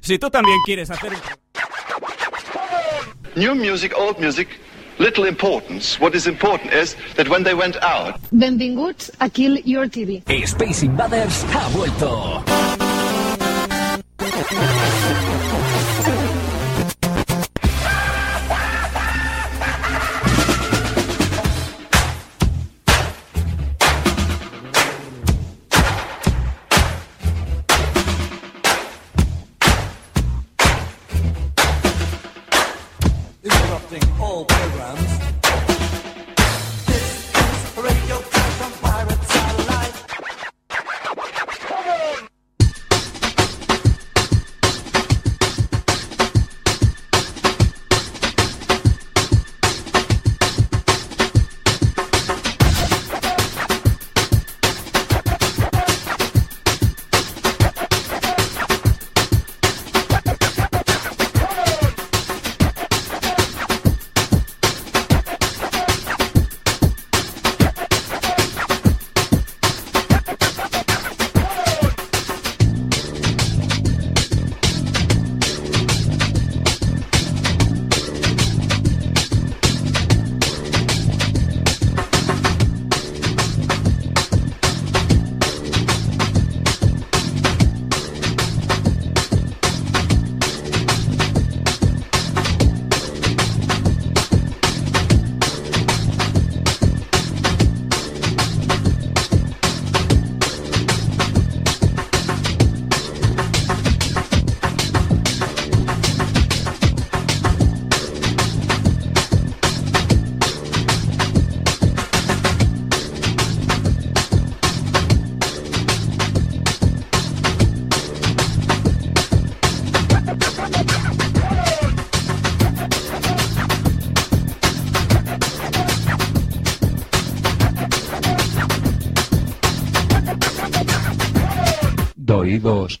Si tú también quieres hacer... New music, old music, little importance. What is important is that when they went out, Benvinguts a Kill Your TV. Space Invaders ha vuelto.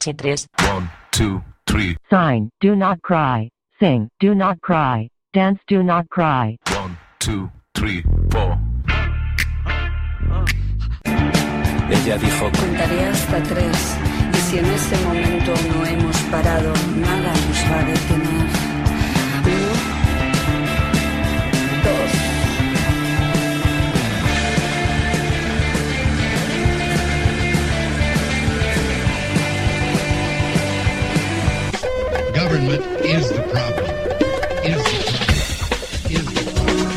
Somos chitres. One, two, three. Sign, do not cry. Sing, do not cry. Dance, do not cry. One, two, three, four. Ella dijo, Contaré hasta tres y si en ese momento no hemos parado, nada nos va a detener. Government is the problem. Is the problem. Is the problem.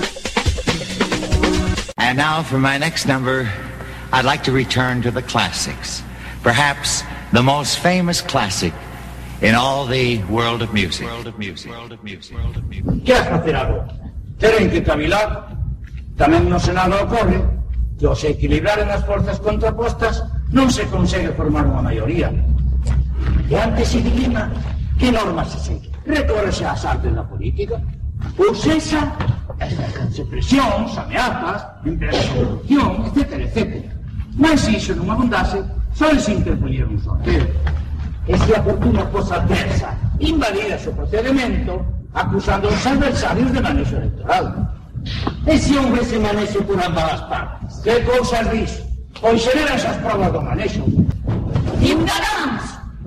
And now for my next number, I'd like to return to the classics. Perhaps the most famous classic in all the world of music. World of music. World of music. World of music. Queres facer algo? Teren que cavilar. Tamén no Senado ocorre que ao se equilibraren as forzas contrapostas non se consegue formar unha maioría. E antes se dilima que normas se segue. Recórrese ás artes da política. Ou sexa, exercense presións, ameazas, empresa de corrupción, etc, etc. Mas se iso non abundase, só se interponía un sorteo. E se a fortuna fosa adversa, invadírase o procedimento, acusando aos adversarios de manexo electoral. E se houvese manexo por ambas as partes? Que cousas dis? Pois xeran esas provas do manexo. Ciudadanos,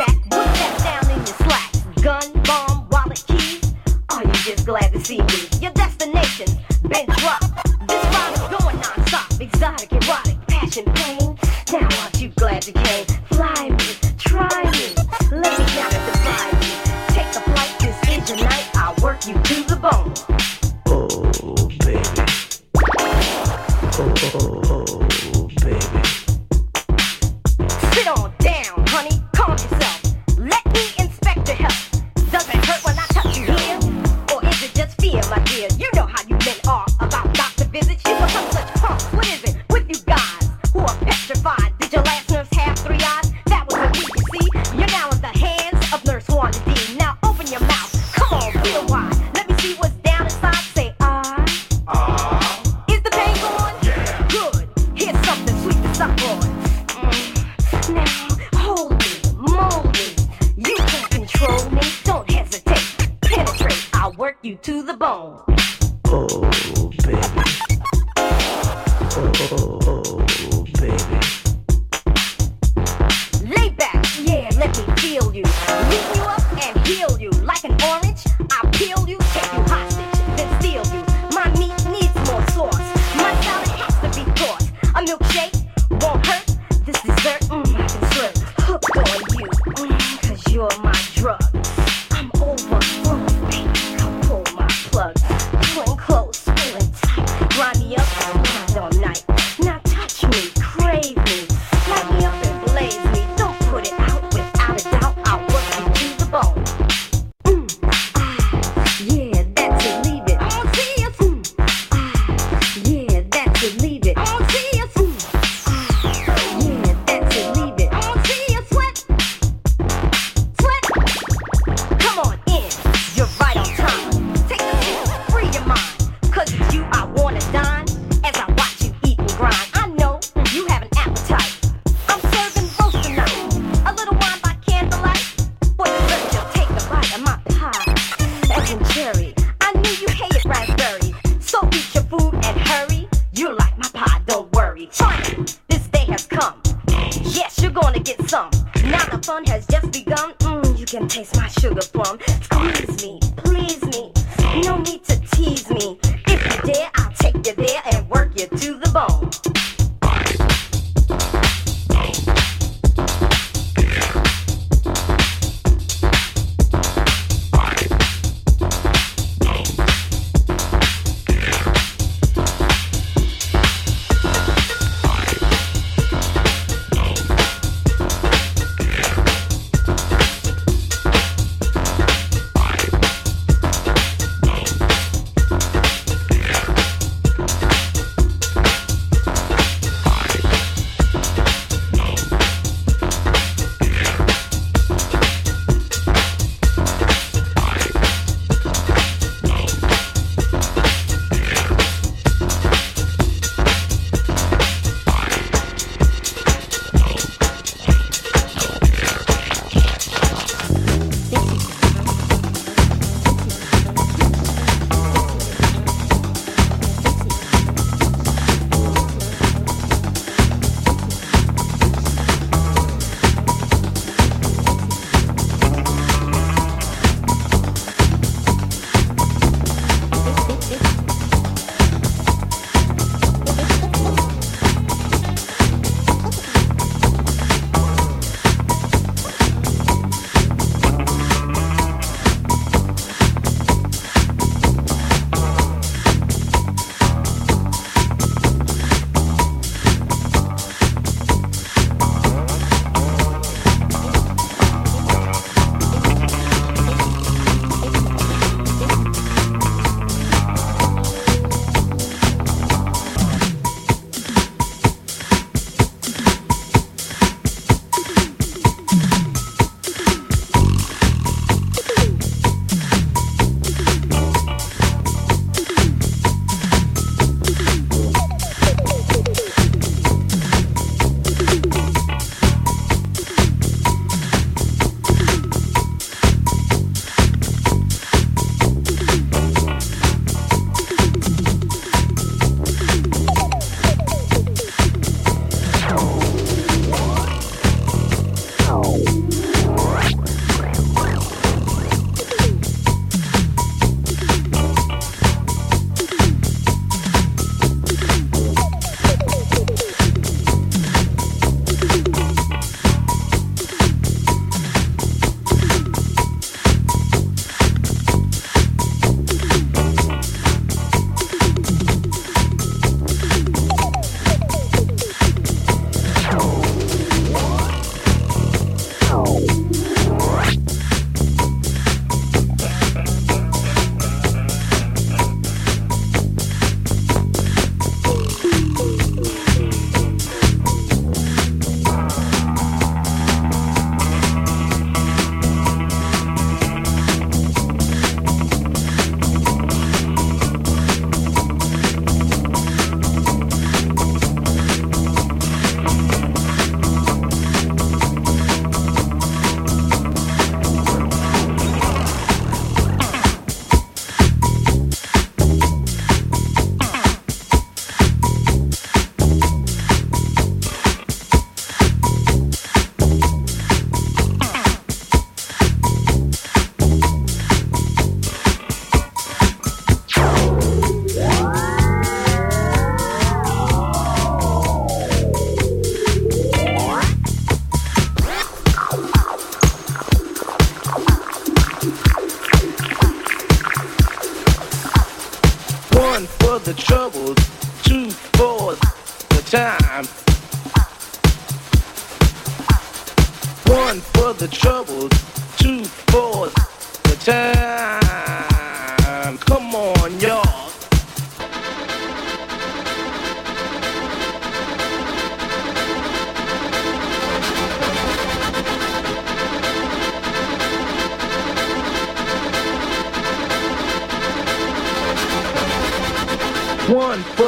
back with that sound in your slacks. Gun, bomb, wallet, keys. Are you just glad to see me? Your destination, bench, rock. This rhyme is going non-stop, exotic, erotic, passion, pain. Now aren't you glad you came?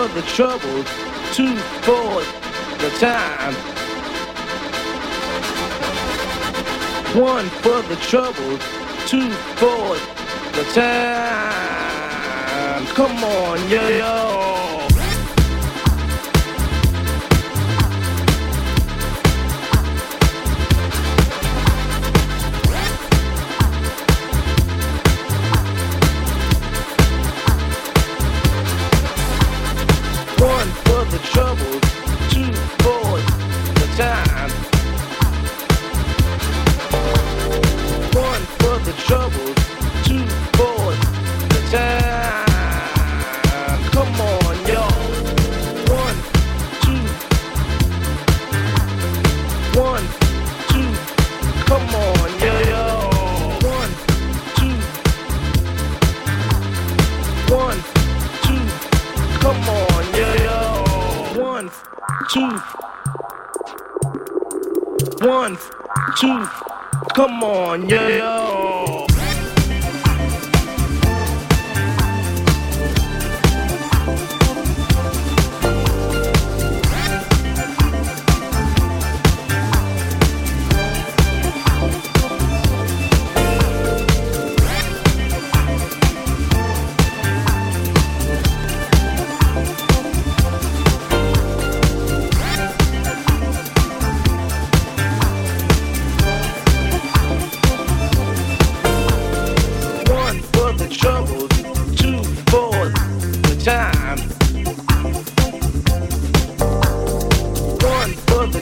For the troubles, two for the time. One for the troubles, two for the time. Come on, yo yo. Come on, yo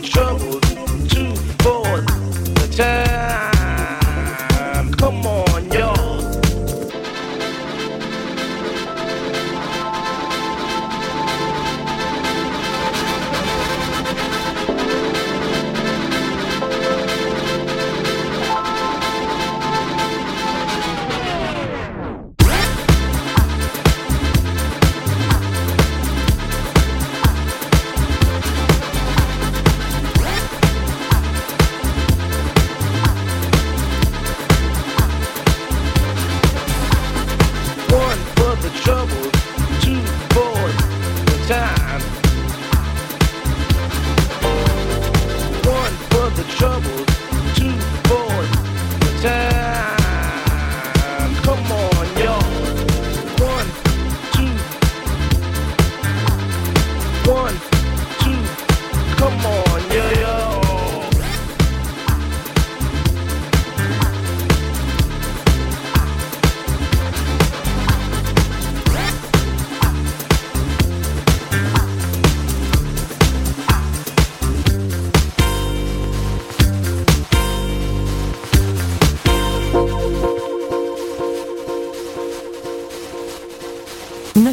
One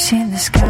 see the sky.